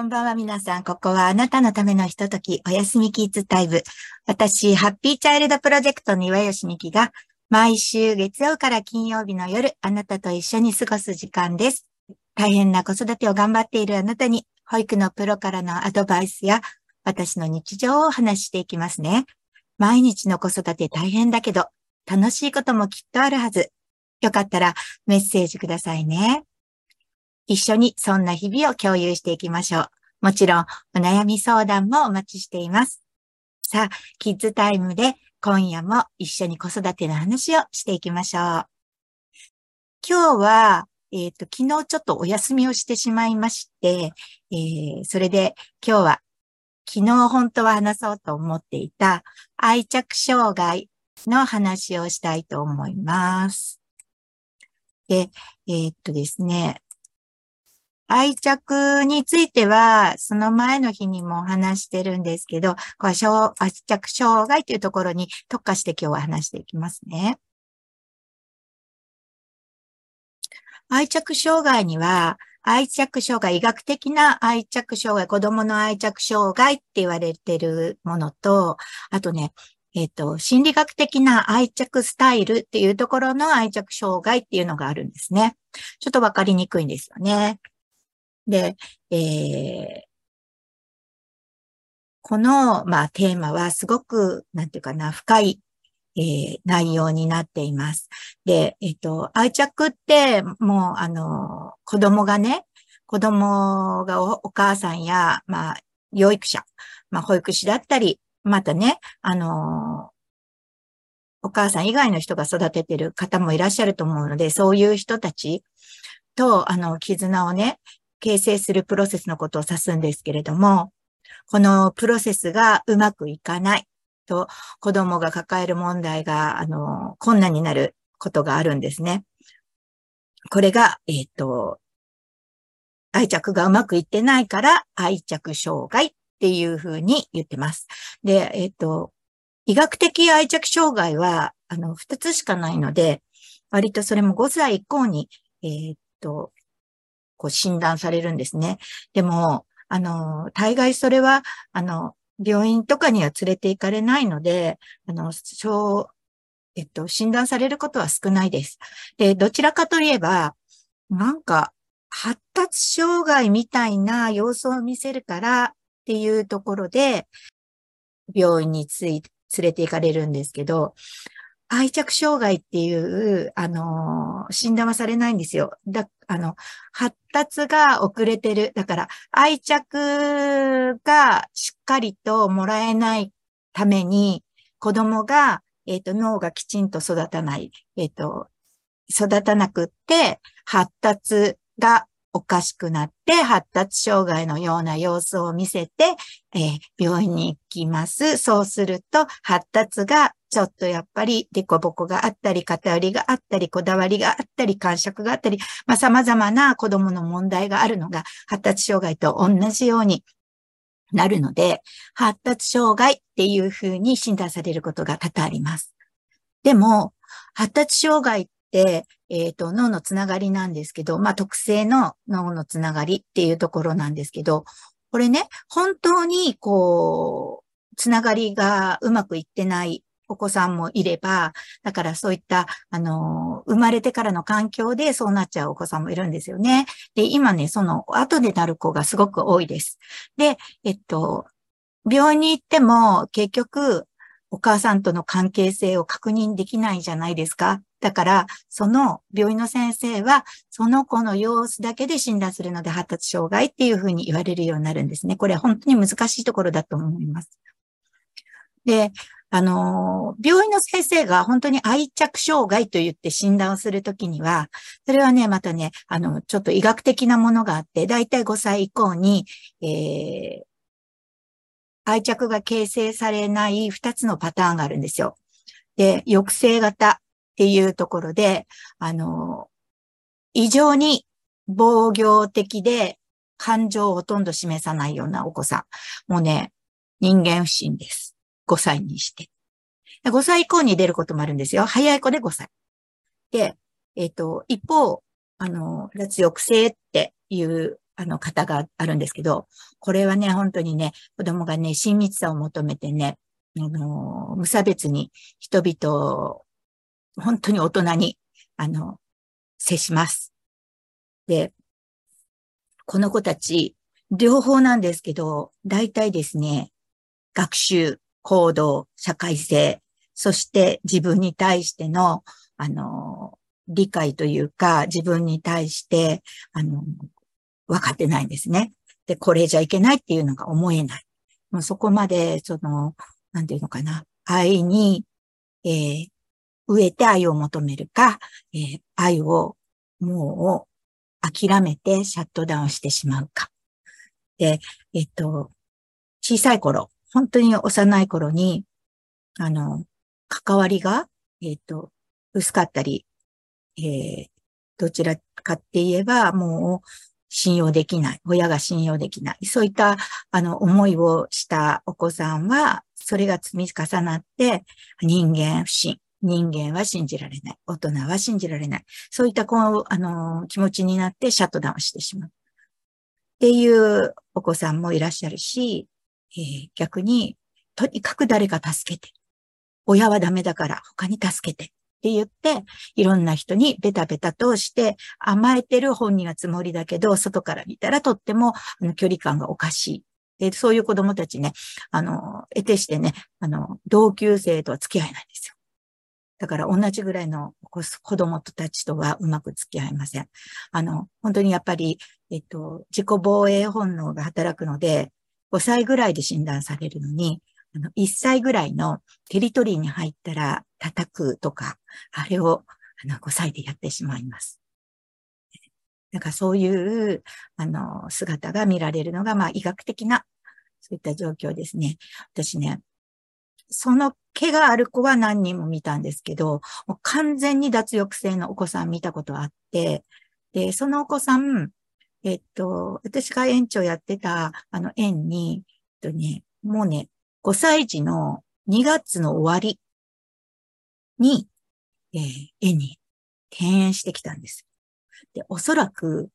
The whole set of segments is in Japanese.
こんばんは皆さん。ここはあなたのためのひととき、おやすみキッズタイム。私、ハッピーチャイルドプロジェクトの岩吉美希が、毎週月曜から金曜日の夜、あなたと一緒に過ごす時間です。大変な子育てを頑張っているあなたに、保育のプロからのアドバイスや、私の日常をお話ししていきますね。毎日の子育て大変だけど、楽しいこともきっとあるはず。よかったらメッセージくださいね。一緒にそんな日々を共有していきましょう。もちろん、お悩み相談もお待ちしています。さあ、キッズタイムで今夜も一緒に子育ての話をしていきましょう。今日は、えっ、ー、と、昨日ちょっとお休みをしてしまいまして、えー、それで今日は昨日本当は話そうと思っていた愛着障害の話をしたいと思います。で、えー、っとですね、愛着については、その前の日にも話してるんですけど、これ愛着障害というところに特化して今日は話していきますね。愛着障害には、愛着障害、医学的な愛着障害、子供の愛着障害って言われてるものと、あとね、えっ、ー、と、心理学的な愛着スタイルっていうところの愛着障害っていうのがあるんですね。ちょっとわかりにくいんですよね。で、えー、この、まあ、テーマはすごく、なんていうかな、深い、えー、内容になっています。で、えっ、ー、と、愛着って、もう、あの、子供がね、子供がおお母さんや、まあ、養育者、まあ、保育士だったり、またね、あの、お母さん以外の人が育ててる方もいらっしゃると思うので、そういう人たちと、あの、絆をね、形成するプロセスのことを指すんですけれども、このプロセスがうまくいかないと、子供が抱える問題が、あの、困難になることがあるんですね。これが、えっ、ー、と、愛着がうまくいってないから愛着障害っていうふうに言ってます。で、えっ、ー、と、医学的愛着障害は、あの、二つしかないので、割とそれも5歳以降に、えっ、ー、と、こう診断されるんですね。でも、あの、大概それは、あの、病院とかには連れて行かれないので、あの、小、えっと、診断されることは少ないです。で、どちらかといえば、なんか、発達障害みたいな様子を見せるからっていうところで、病院につい連れて行かれるんですけど、愛着障害っていう、あの、診断はされないんですよ。だ、あの、発達が遅れてる。だから、愛着がしっかりともらえないために、子供が、えっ、ー、と、脳がきちんと育たない。えっ、ー、と、育たなくって、発達がおかしくなって発達障害のような様子を見せて、えー、病院に行きます。そうすると発達がちょっとやっぱりデコボコがあったり、偏りがあったり、こだわりがあったり、感触があったり、まあ様々な子供の問題があるのが発達障害と同じようになるので、発達障害っていうふうに診断されることが多々あります。でも、発達障害っ、えっ、ー、と、脳のつながりなんですけど、まあ、特性の脳のつながりっていうところなんですけど、これね、本当に、こう、つながりがうまくいってないお子さんもいれば、だからそういった、あの、生まれてからの環境でそうなっちゃうお子さんもいるんですよね。で、今ね、その後でなる子がすごく多いです。で、えっと、病院に行っても結局、お母さんとの関係性を確認できないじゃないですか。だから、その病院の先生は、その子の様子だけで診断するので発達障害っていうふうに言われるようになるんですね。これは本当に難しいところだと思います。で、あの、病院の先生が本当に愛着障害と言って診断をするときには、それはね、またね、あの、ちょっと医学的なものがあって、だいたい5歳以降に、えー、愛着が形成されない2つのパターンがあるんですよ。で、抑制型っていうところで、あの、異常に防御的で感情をほとんど示さないようなお子さん。もうね、人間不信です。5歳にして。5歳以降に出ることもあるんですよ。早い子で5歳。で、えっ、ー、と、一方、あの、脱抑制っていう、あの方があるんですけど、これはね、本当にね、子供がね、親密さを求めてね、あの、無差別に人々、本当に大人に、あの、接します。で、この子たち、両方なんですけど、大体ですね、学習、行動、社会性、そして自分に対しての、あの、理解というか、自分に対して、あの、分かってないんですね。で、これじゃいけないっていうのが思えない。もうそこまで、その、なんていうのかな、愛に、えー、植えて愛を求めるか、えー、愛をもう諦めてシャットダウンしてしまうか。で、えっと、小さい頃、本当に幼い頃に、あの、関わりが、えっと、薄かったり、えー、どちらかって言えば、もう信用できない。親が信用できない。そういった、あの、思いをしたお子さんは、それが積み重なって、人間不信。人間は信じられない。大人は信じられない。そういった、こう、あの、気持ちになってシャットダウンしてしまう。っていうお子さんもいらっしゃるし、えー、逆に、とにかく誰か助けて。親はダメだから他に助けて。って言って、いろんな人にベタベタとして甘えてる本人はつもりだけど、外から見たらとっても距離感がおかしい。で、そういう子供たちね、あの、得てしてね、あの、同級生とは付き合えないんですよ。だから同じぐらいの子供たちとはうまく付き合えません。あの、本当にやっぱり、えっと、自己防衛本能が働くので、5歳ぐらいで診断されるのに、あの、1歳ぐらいのテリトリーに入ったら叩くとか、あれを、あの、5歳でやってしまいます。だかそういう、あの、姿が見られるのが、まあ、医学的な、そういった状況ですね。私ね、その毛がある子は何人も見たんですけど、もう完全に脱力性のお子さん見たことあって、で、そのお子さん、えっと、私が園長やってた、あの、園に、えっとね、もうね、5歳児の2月の終わりに、えー、絵に転園してきたんです。で、おそらく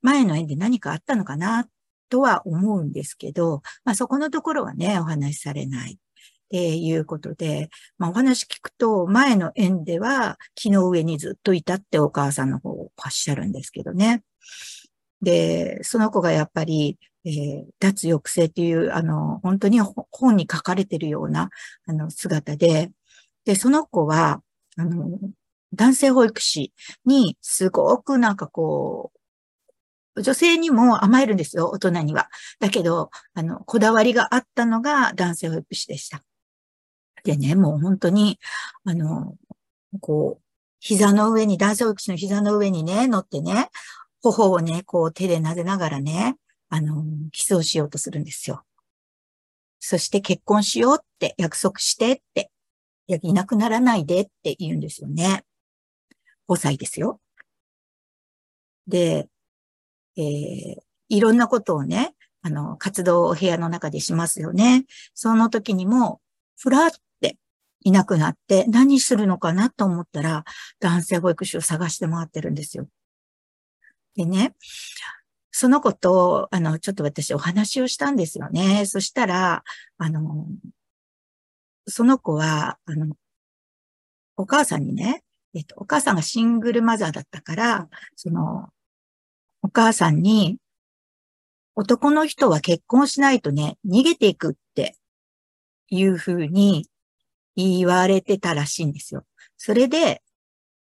前の園で何かあったのかなとは思うんですけど、まあそこのところはね、お話しされない。っていうことで、まあお話聞くと、前の園では木の上にずっといたってお母さんの方をおっしゃるんですけどね。で、その子がやっぱりえー、脱抑制っていう、あの、本当に本に書かれてるような、あの、姿で、で、その子は、あの、男性保育士にすごくなんかこう、女性にも甘えるんですよ、大人には。だけど、あの、こだわりがあったのが男性保育士でした。でね、もう本当に、あの、こう、膝の上に、男性保育士の膝の上にね、乗ってね、頬をね、こう手で撫でながらね、あの、キスをしようとするんですよ。そして結婚しようって約束してって、いや、いなくならないでって言うんですよね。5歳ですよ。で、えー、いろんなことをね、あの、活動を部屋の中でしますよね。その時にも、ふらっていなくなって何するのかなと思ったら、男性保育士を探して回ってるんですよ。でね、その子と、あの、ちょっと私お話をしたんですよね。そしたら、あの、その子は、あの、お母さんにね、えっと、お母さんがシングルマザーだったから、その、お母さんに、男の人は結婚しないとね、逃げていくっていうふうに言われてたらしいんですよ。それで、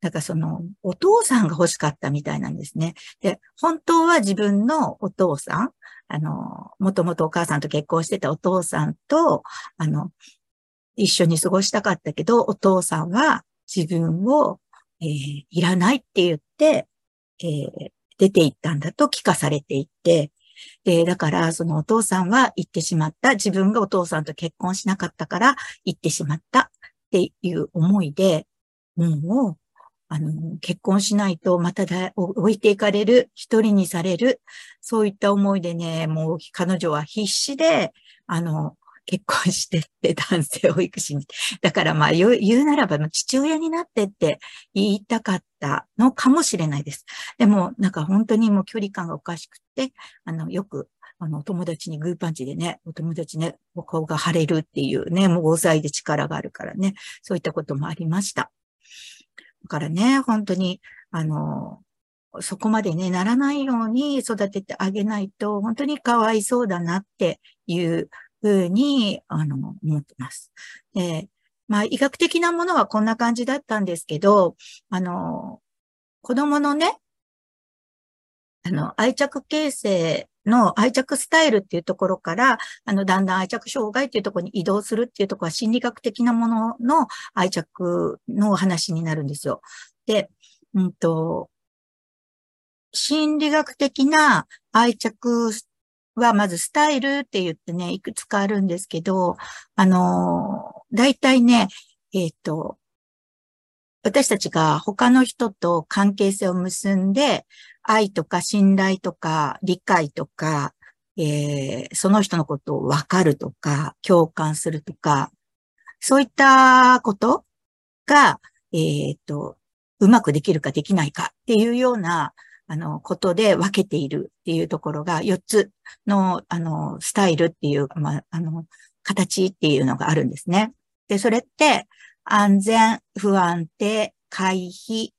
なんかその、お父さんが欲しかったみたいなんですね。で、本当は自分のお父さん、あの、もともとお母さんと結婚してたお父さんと、あの、一緒に過ごしたかったけど、お父さんは自分を、えー、いらないって言って、えー、出て行ったんだと聞かされていて、で、だから、そのお父さんは行ってしまった。自分がお父さんと結婚しなかったから行ってしまったっていう思いで、もうあの、結婚しないとまただ置いていかれる、一人にされる、そういった思いでね、もう彼女は必死で、あの、結婚してって男性保育士に。だからまあ言うならば父親になってって言いたかったのかもしれないです。でもなんか本当にもう距離感がおかしくて、あの、よくあの、お友達にグーパンチでね、お友達ね、お顔が腫れるっていうね、もう5歳で力があるからね、そういったこともありました。からね、本当に、あの、そこまでね、ならないように育ててあげないと、本当にかわいそうだなっていうふうに、あの、思ってます。で、まあ、医学的なものはこんな感じだったんですけど、あの、子供のね、あの、愛着形成の愛着スタイルっていうところから、あの、だんだん愛着障害っていうところに移動するっていうところは心理学的なものの愛着の話になるんですよ。で、うんと、心理学的な愛着はまずスタイルって言ってね、いくつかあるんですけど、あの、大体ね、えっ、ー、と、私たちが他の人と関係性を結んで、愛とか信頼とか理解とか、えー、その人のことをわかるとか、共感するとか、そういったことが、えっ、ー、と、うまくできるかできないかっていうような、あの、ことで分けているっていうところが4つの、あの、スタイルっていう、ま、あの、形っていうのがあるんですね。で、それって、安全、不安定、回避、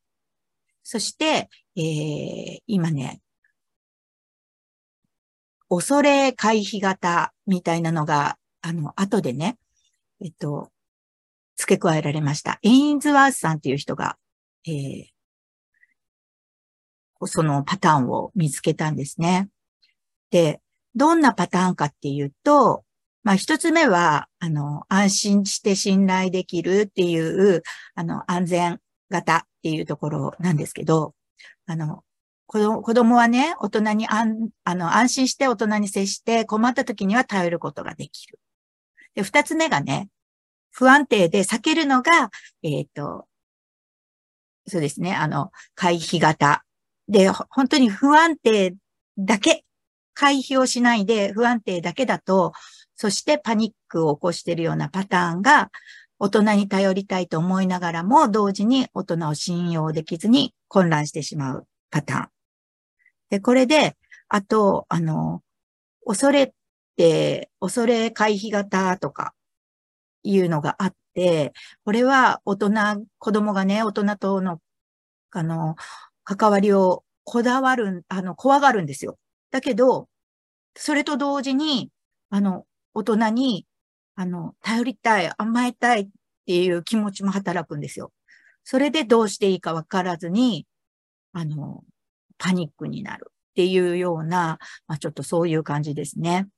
そして、えー、今ね、恐れ回避型みたいなのが、あの、後でね、えっと、付け加えられました。エインズワースさんっていう人が、えー、そのパターンを見つけたんですね。で、どんなパターンかっていうと、まあ一つ目は、あの、安心して信頼できるっていう、あの、安全型っていうところなんですけど、あの、子供はね、大人に安あの安心して大人に接して困った時には頼ることができる。で、二つ目がね、不安定で避けるのが、えっ、ー、と、そうですね、あの、回避型で、本当に不安定だけ、回避をしないで不安定だけだと、そしてパニックを起こしているようなパターンが、大人に頼りたいと思いながらも、同時に大人を信用できずに混乱してしまうパターン。で、これで、あと、あの、恐れって、恐れ回避型とかいうのがあって、これは大人、子供がね、大人との、あの、関わりをこだわる、あの、怖がるんですよ。だけど、それと同時に、あの、大人に、あの、頼りたい、甘えたいっていう気持ちも働くんですよ。それでどうしていいかわからずに、あの、パニックになるっていうような、まあ、ちょっとそういう感じですね。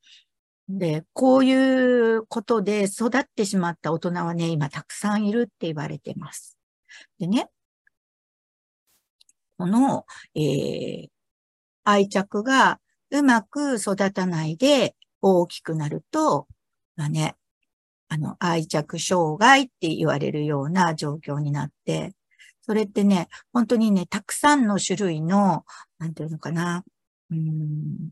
で、こういうことで育ってしまった大人はね、今たくさんいるって言われてます。でね、この、えー、愛着がうまく育たないで大きくなると、まあね、あの、愛着障害って言われるような状況になって、それってね、本当にね、たくさんの種類の、なんていうのかな、うん、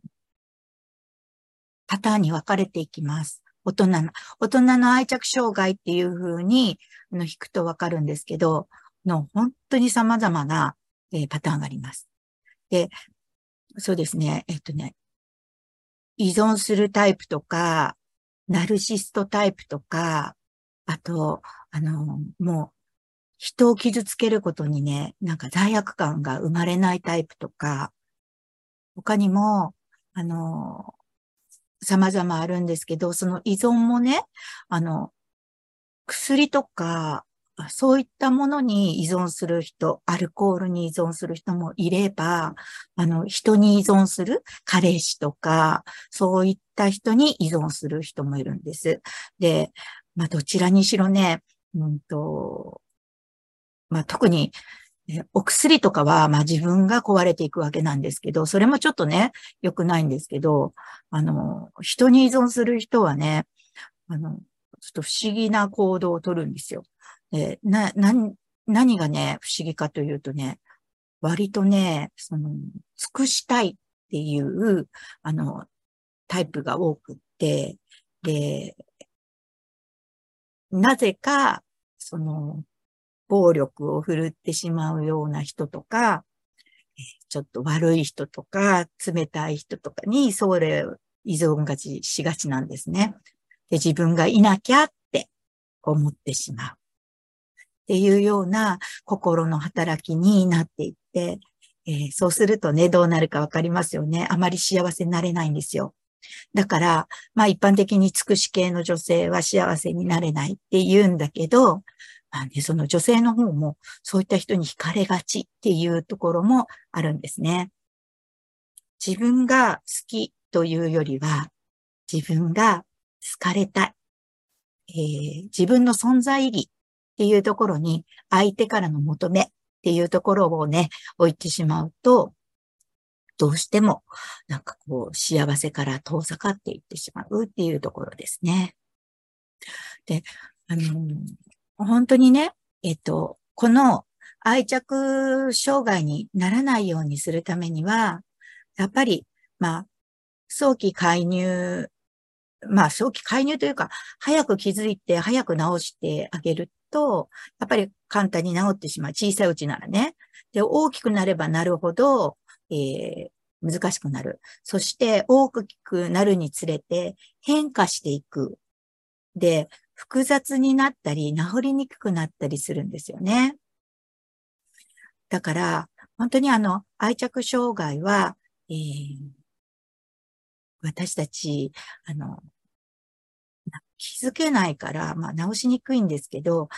パターンに分かれていきます。大人の、大人の愛着障害っていうふうに、あの、引くとわかるんですけど、の、本当に様々なえー、パターンがあります。で、そうですね、えっとね、依存するタイプとか、ナルシストタイプとか、あと、あの、もう、人を傷つけることにね、なんか罪悪感が生まれないタイプとか、他にも、あの、様々あるんですけど、その依存もね、あの、薬とか、そういったものに依存する人、アルコールに依存する人もいれば、あの、人に依存する彼氏とか、そういった人に依存する人もいるんです。で、まあ、どちらにしろね、うんと、まあ、特に、お薬とかは、まあ自分が壊れていくわけなんですけど、それもちょっとね、良くないんですけど、あの、人に依存する人はね、あの、ちょっと不思議な行動をとるんですよ。で、な、な、何がね、不思議かというとね、割とね、その、尽くしたいっていう、あの、タイプが多くって、で、なぜか、その、暴力を振るってしまうような人とか、ちょっと悪い人とか、冷たい人とかに、それ依存がちしがちなんですね。で、自分がいなきゃって思ってしまう。っていうような心の働きになっていって、えー、そうするとね、どうなるかわかりますよね。あまり幸せになれないんですよ。だから、まあ一般的に尽くし系の女性は幸せになれないって言うんだけど、まあね、その女性の方もそういった人に惹かれがちっていうところもあるんですね。自分が好きというよりは、自分が好かれたい、えー、自分の存在意義っていうところに相手からの求めっていうところをね、置いてしまうと、どうしても、なんかこう、幸せから遠ざかっていってしまうっていうところですね。で、あの、本当にね、えっと、この愛着障害にならないようにするためには、やっぱり、まあ、早期介入、まあ、早期介入というか、早く気づいて、早く治してあげると、やっぱり簡単に治ってしまう。小さいうちならね。で、大きくなればなるほど、えー、難しくなる。そして、大きくなるにつれて変化していく。で、複雑になったり、治りにくくなったりするんですよね。だから、本当にあの、愛着障害は、えー、私たち、あの、気づけないから、まあ、直しにくいんですけど、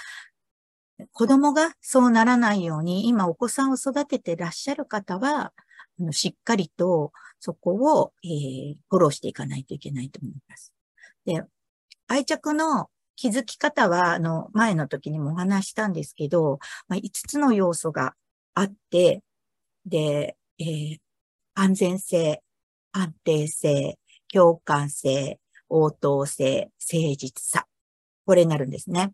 子供がそうならないように、今お子さんを育ててらっしゃる方は、あのしっかりとそこを、えー、フォローしていかないといけないと思います。で、愛着の気づき方は、あの、前の時にもお話したんですけど、まあ、5つの要素があって、で、えー、安全性、安定性、共感性、応答性、誠実さ。これになるんですね。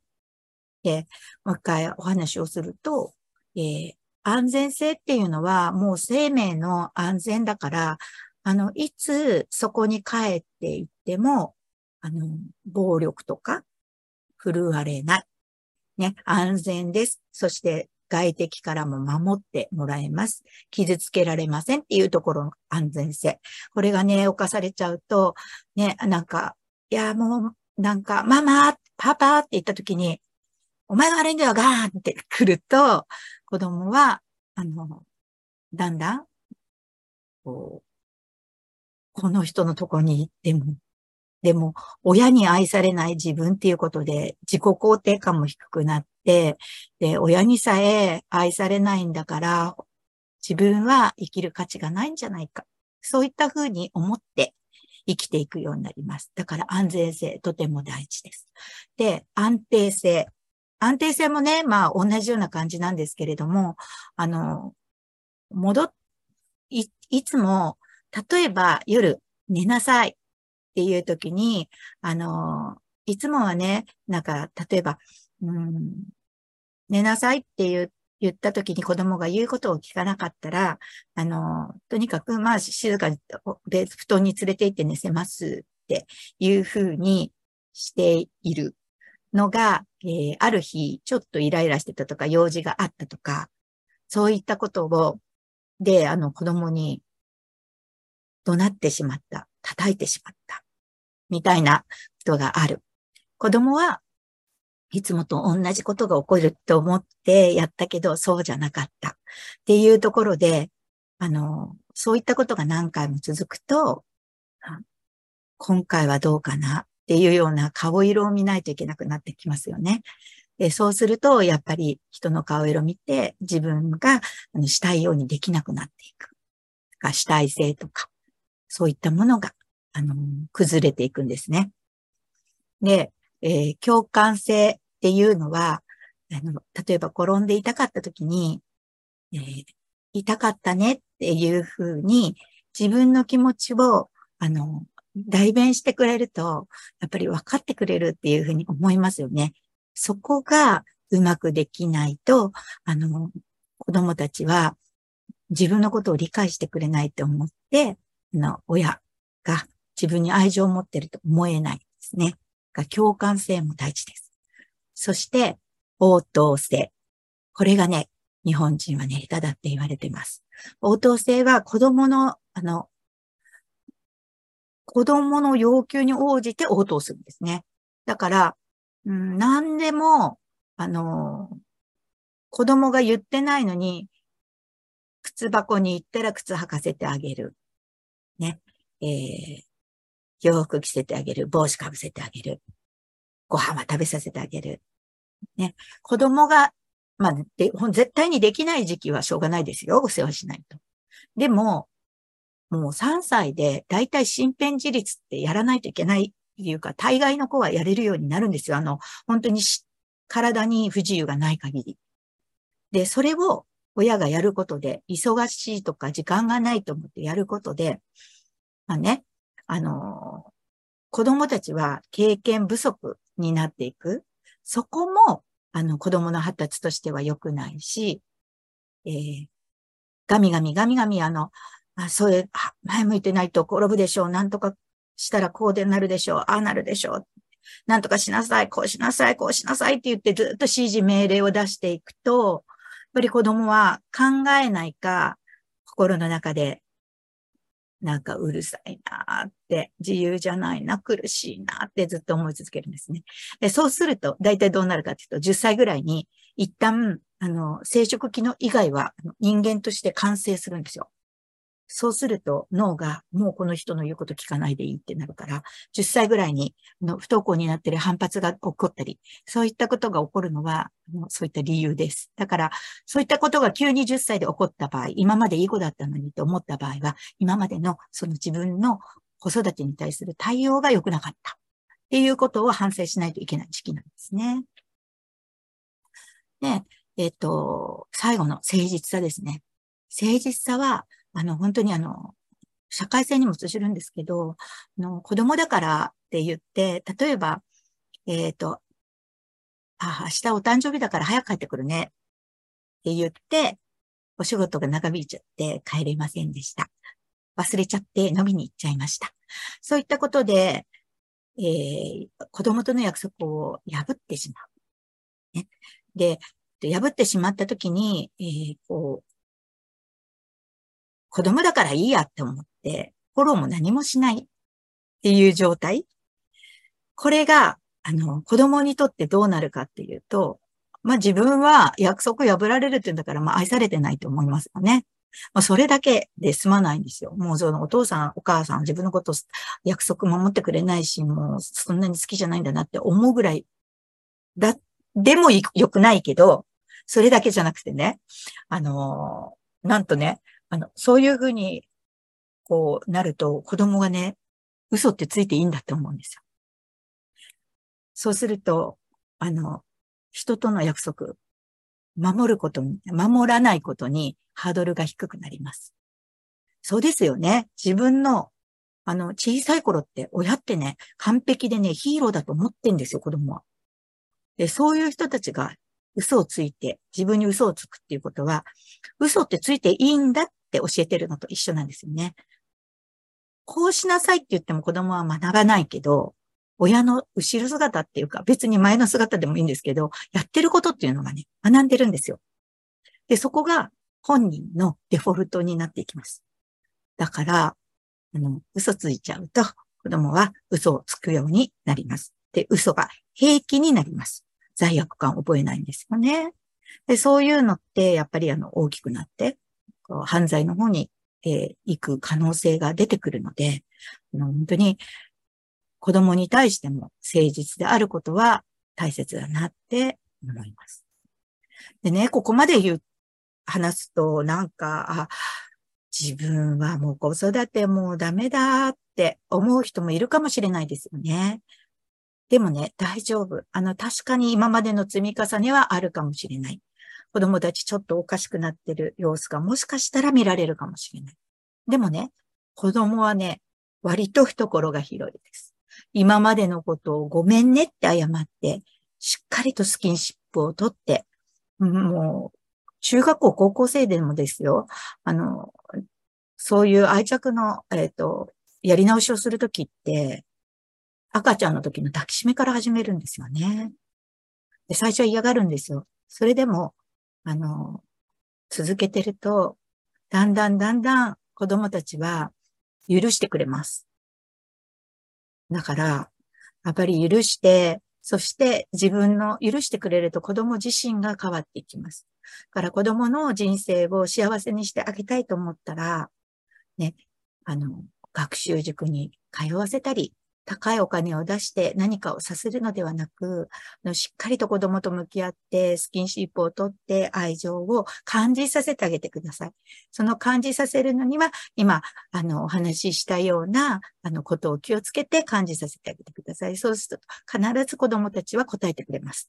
で、もう一回お話をすると、えー、安全性っていうのはもう生命の安全だから、あの、いつそこに帰っていっても、あの、暴力とか振るわれない。ね、安全です。そして外敵からも守ってもらえます。傷つけられませんっていうところの安全性。これがね、犯されちゃうと、ね、なんか、いや、もう、なんか、ママ、パパって言った時に、お前が悪いんだよ、ガーンって来ると、子供は、あの、だんだん、こう、この人のとこに行ってもでも、親に愛されない自分っていうことで自己肯定感も低くなって、で、親にさえ愛されないんだから、自分は生きる価値がないんじゃないか。そういったふうに思って生きていくようになります。だから安全性、とても大事です。で、安定性。安定性もね、まあ同じような感じなんですけれども、あの、戻っ、い、いつも、例えば夜寝なさい。っていう時に、あの、いつもはね、なんか、例えば、うん、寝なさいって言言った時に子供が言うことを聞かなかったら、あの、とにかく、まあ、静かに、で、布団に連れて行って寝せますっていうふうにしているのが、えー、ある日、ちょっとイライラしてたとか、用事があったとか、そういったことを、で、あの、子供に怒鳴ってしまった、叩いてしまった。みたいなことがある。子供はいつもと同じことが起こると思ってやったけど、そうじゃなかったっていうところで、あの、そういったことが何回も続くと、今回はどうかな？っていうような顔色を見ないといけなくなってきますよね。でそうすると、やっぱり人の顔色を見て自分がしたいようにできなくなっていく。か主体性とか、そういったものがあの、崩れていくんですね。で、えー、共感性っていうのは、あの、例えば転んで痛かった時に、えー、痛かったねっていうふうに自分の気持ちを、あの、代弁してくれると、やっぱり分かってくれるっていうふうに思いますよね。そこがうまくできないと、あの、子供たちは自分のことを理解してくれないと思って、あの、親が自分に愛情を持ってると思えないですね。共感性も大事です。そして、応答性。これがね、日本人はね、下手だって言われてます。応答性は子供の、あの、子供の要求に応じて応答するんですね。だから、うん、何でも、あの、子供が言ってないのに、靴箱に行ったら靴履かせてあげる。ね。えー、洋服着せてあげる。帽子かぶせてあげる。ご飯は食べさせてあげる。ね。子供が、まあ、で、絶対にできない時期はしょうがないですよ。お世話しないと。でも、もう3歳で、だいたい身辺自立ってやらないといけないっていうか、大概の子はやれるようになるんですよ。あの、本当に体に不自由がない限り。で、それを親がやることで、忙しいとか時間がないと思ってやることで、まあね、あの、子供たちは経験不足になっていく。そこも、あの、子供の発達としては良くないし、えー、ガミガミ、ガミガミ、あの、あ、それ、前向いてないと転ぶでしょう。なんとかしたらこうでなるでしょう。ああなるでしょう。なんとかしなさい、こうしなさい、こうしなさいって言ってずっと指示命令を出していくと、やっぱり子供は考えないか、心の中で、なんかうるさいなって、自由じゃないな、苦しいなってずっと思い続けるんですね。でそうすると、大体どうなるかっていうと、10歳ぐらいに、一旦、あの、生殖機能以外は人間として完成するんですよ。そうすると脳がもうこの人の言うこと聞かないでいいってなるから、10歳ぐらいにの不登校になってる反発が起こったり、そういったことが起こるのは、そういった理由です。だから、そういったことが急に10歳で起こった場合、今までいい子だったのにと思った場合は、今までのその自分の子育てに対する対応が良くなかったっていうことを反省しないといけない時期なんですね。で、えっ、と、最後の誠実さですね。誠実さは、あの、本当にあの、社会性にも通じるんですけど、あの子供だからって言って、例えば、えっ、ー、と、あ、明日お誕生日だから早く帰ってくるねって言って、お仕事が長引いちゃって帰れませんでした。忘れちゃって飲みに行っちゃいました。そういったことで、えー、子供との約束を破ってしまう。ね、で、破ってしまったときに、えー、こう、子供だからいいやって思って、フォローも何もしないっていう状態。これが、あの、子供にとってどうなるかっていうと、まあ自分は約束破られるって言うんだから、まあ愛されてないと思いますよね。まあそれだけで済まないんですよ。もうそのお父さん、お母さん、自分のこと約束守ってくれないし、もうそんなに好きじゃないんだなって思うぐらいだ、でも良くないけど、それだけじゃなくてね、あのなんとね、あの、そういうふうに、こうなると子供がね、嘘ってついていいんだって思うんですよ。そうすると、あの、人との約束、守ることに、守らないことにハードルが低くなります。そうですよね。自分の、あの、小さい頃って親ってね、完璧でね、ヒーローだと思ってんですよ、子供は。で、そういう人たちが嘘をついて、自分に嘘をつくっていうことは、嘘ってついていいんだっって教えてるのと一緒なんですよね。こうしなさいって言っても子供は学ばないけど、親の後ろ姿っていうか、別に前の姿でもいいんですけど、やってることっていうのがね、学んでるんですよ。で、そこが本人のデフォルトになっていきます。だから、あの、嘘ついちゃうと、子供は嘘をつくようになります。で、嘘が平気になります。罪悪感覚えないんですよね。で、そういうのって、やっぱりあの、大きくなって、犯罪の方に、えー、行く可能性が出てくるので、本当に子供に対しても誠実であることは大切だなって思います。でね、ここまで言う、話すと、なんか、あ、自分はもう子育てもうダメだって思う人もいるかもしれないですよね。でもね、大丈夫。あの、確かに今までの積み重ねはあるかもしれない。子供たちちょっとおかしくなってる様子がもしかしたら見られるかもしれない。でもね、子供はね、割と懐が広いです。今までのことをごめんねって謝って、しっかりとスキンシップを取って、もう、中学校、高校生でもですよ。あの、そういう愛着の、えっ、ー、と、やり直しをするときって、赤ちゃんの時の抱きしめから始めるんですよね。で、最初は嫌がるんですよ。それでも、あの、続けてると、だんだんだんだん子供たちは許してくれます。だから、やっぱり許して、そして自分の許してくれると子供自身が変わっていきます。だから子供の人生を幸せにしてあげたいと思ったら、ね、あの、学習塾に通わせたり、高いお金を出して何かをさせるのではなく、しっかりと子供と向き合って、スキンシップをとって愛情を感じさせてあげてください。その感じさせるのには、今、あの、お話ししたような、あの、ことを気をつけて感じさせてあげてください。そうすると、必ず子供たちは答えてくれます。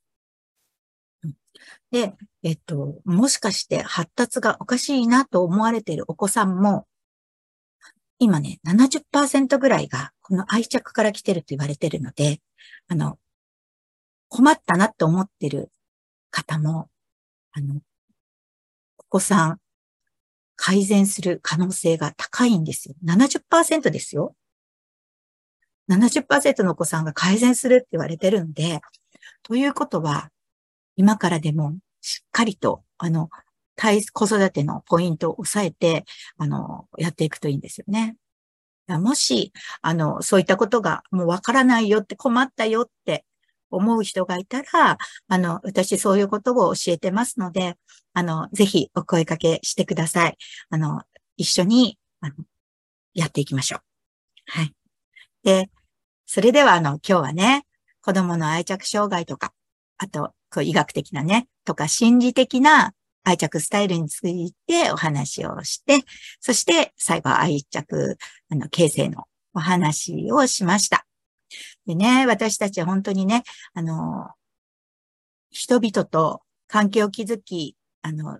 で、えっと、もしかして発達がおかしいなと思われているお子さんも、今ね、70%ぐらいがこの愛着から来てると言われてるので、あの、困ったなって思ってる方も、あの、お子さん、改善する可能性が高いんですよ。70%ですよ。70%のお子さんが改善するって言われてるんで、ということは、今からでもしっかりと、あの、子育てのポイントを押さえて、あの、やっていくといいんですよね。もし、あの、そういったことがもうわからないよって困ったよって思う人がいたら、あの、私そういうことを教えてますので、あの、ぜひお声かけしてください。あの、一緒に、あの、やっていきましょう。はい。で、それでは、あの、今日はね、子供の愛着障害とか、あと、こう医学的なね、とか心理的な愛着スタイルについてお話をして、そして最後は愛着、あの、形成のお話をしました。でね、私たちは本当にね、あの、人々と関係を築き、あの、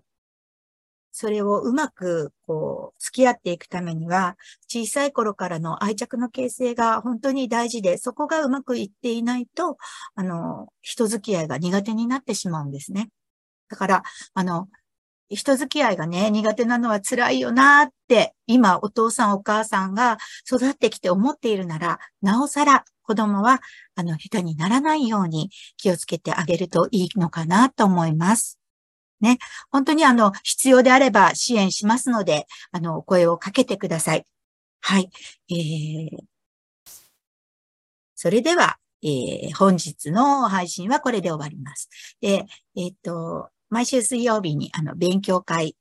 それをうまく、こう、付き合っていくためには、小さい頃からの愛着の形成が本当に大事で、そこがうまくいっていないと、あの、人付き合いが苦手になってしまうんですね。だから、あの、人付き合いがね、苦手なのは辛いよなって、今お父さんお母さんが育ってきて思っているなら、なおさら子供は、あの、下手にならないように気をつけてあげるといいのかなと思います。ね。本当にあの、必要であれば支援しますので、あの、お声をかけてください。はい。えー、それでは、えー、本日の配信はこれで終わります。で、えっ、と、毎週水曜日に、あの、勉強会、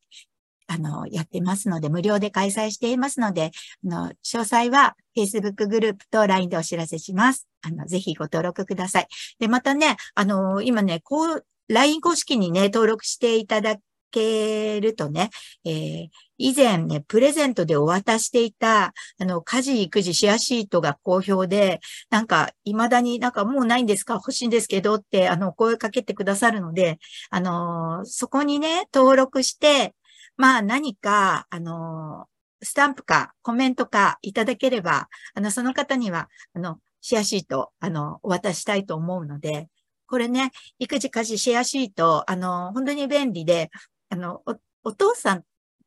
あの、やってますので、無料で開催していますので、あの、詳細は Facebook グループと LINE でお知らせします。あの、ぜひご登録ください。で、またね、あの、今ね、こう、LINE 公式にね、登録していただくけるとね、えー、以前ね、プレゼントでお渡していた、あの、家事、育児、シェアシートが好評で、なんか、未だになんかもうないんですか？欲しいんですけどって、あの、声かけてくださるので、あの、そこにね、登録して、まあ何か、あの、スタンプかコメントかいただければ、あの、その方には、あの、シェアシート、あの、お渡したいと思うので、これね、育児家事シェアシート、あの、本当に便利で、あの、おお父さん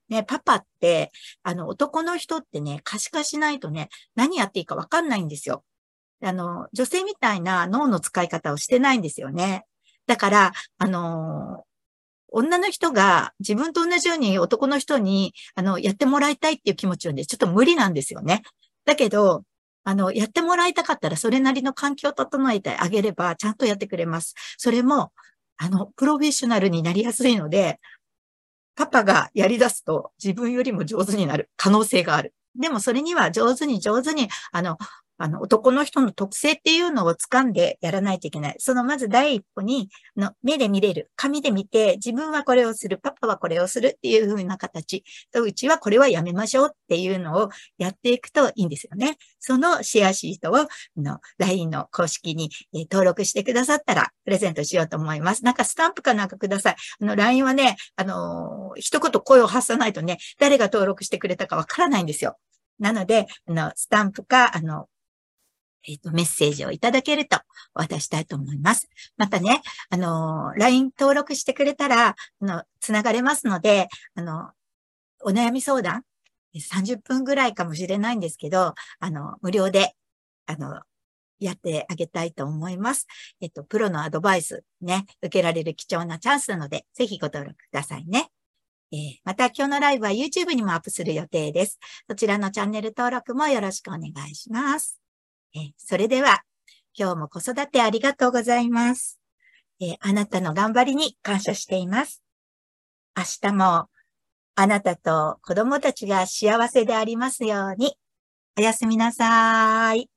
ね、パパって、あの、男の人ってね、可視化しないとね、何やっていいかわかんないんですよ。あの、女性みたいな脳の使い方をしてないんですよね。だから、あの、女の人が自分と同じように男の人に、あの、やってもらいたいっていう気持ちはね、ちょっと無理なんですよね。だけど、あの、やってもらいたかったらそれなりの環境を整えてあげれば、ちゃんとやってくれます。それも、あの、プロフェッショナルになりやすいので、パパがやり出すと自分よりも上手になる可能性がある。でもそれには上手に上手に、あの、あの、男の人の特性っていうのを掴んでやらないといけない。そのまず第一歩に、の目で見れる。紙で見て、自分はこれをする。パパはこれをするっていう風な形。とうちはこれはやめましょうっていうのをやっていくといいんですよね。そのシェアシートを、の、LINE の公式に、え登録してくださったら、プレゼントしようと思います。なんかスタンプかなんかください。あの、LINE はね、あのー、一言声を発さないとね、誰が登録してくれたかわからないんですよ。なので、あの、スタンプか、あの、えっ、ー、と、メッセージをいただけると渡したいと思います。またね、あの、LINE 登録してくれたら、あの、つながれますので、あの、お悩み相談、30分ぐらいかもしれないんですけど、あの、無料で、あの、やってあげたいと思います。えっと、プロのアドバイスね、受けられる貴重なチャンスなので、ぜひご登録くださいね。えー、また今日のライブは YouTube にもアップする予定です。そちらのチャンネル登録もよろしくお願いします。え、それでは、今日も子育てありがとうございます。え、あなたの頑張りに感謝しています。明日もあなたと子供たちが幸せでありますように。おやすみなさい。